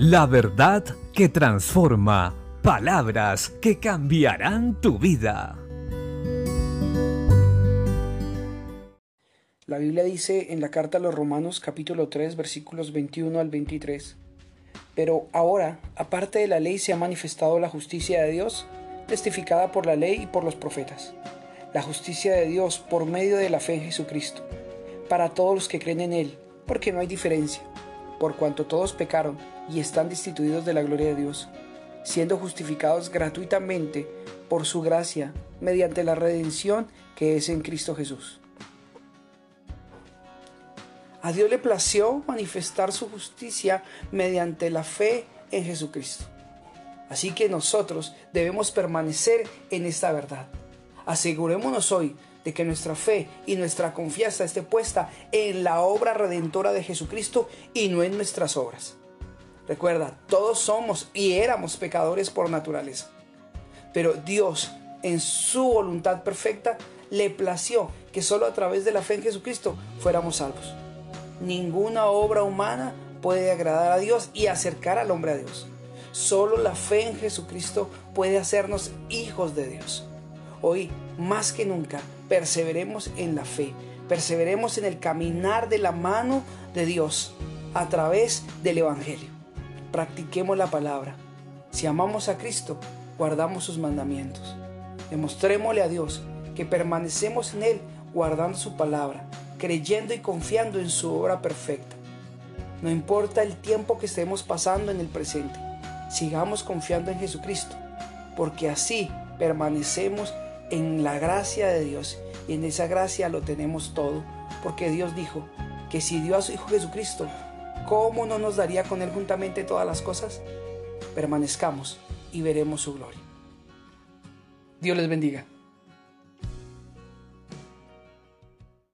La verdad que transforma. Palabras que cambiarán tu vida. La Biblia dice en la carta a los Romanos capítulo 3 versículos 21 al 23. Pero ahora, aparte de la ley, se ha manifestado la justicia de Dios, testificada por la ley y por los profetas. La justicia de Dios por medio de la fe en Jesucristo, para todos los que creen en Él, porque no hay diferencia, por cuanto todos pecaron y están destituidos de la gloria de Dios, siendo justificados gratuitamente por su gracia mediante la redención que es en Cristo Jesús. A Dios le plació manifestar su justicia mediante la fe en Jesucristo. Así que nosotros debemos permanecer en esta verdad. Asegurémonos hoy de que nuestra fe y nuestra confianza esté puesta en la obra redentora de Jesucristo y no en nuestras obras. Recuerda, todos somos y éramos pecadores por naturaleza. Pero Dios, en su voluntad perfecta, le plació que solo a través de la fe en Jesucristo fuéramos salvos. Ninguna obra humana puede agradar a Dios y acercar al hombre a Dios. Solo la fe en Jesucristo puede hacernos hijos de Dios. Hoy, más que nunca, perseveremos en la fe, perseveremos en el caminar de la mano de Dios a través del Evangelio practiquemos la palabra. Si amamos a Cristo, guardamos sus mandamientos. Demostrémosle a Dios que permanecemos en Él guardando su palabra, creyendo y confiando en su obra perfecta. No importa el tiempo que estemos pasando en el presente, sigamos confiando en Jesucristo, porque así permanecemos en la gracia de Dios y en esa gracia lo tenemos todo, porque Dios dijo que si dio a su Hijo Jesucristo ¿cómo no nos daría con Él juntamente todas las cosas? Permanezcamos y veremos su gloria. Dios les bendiga.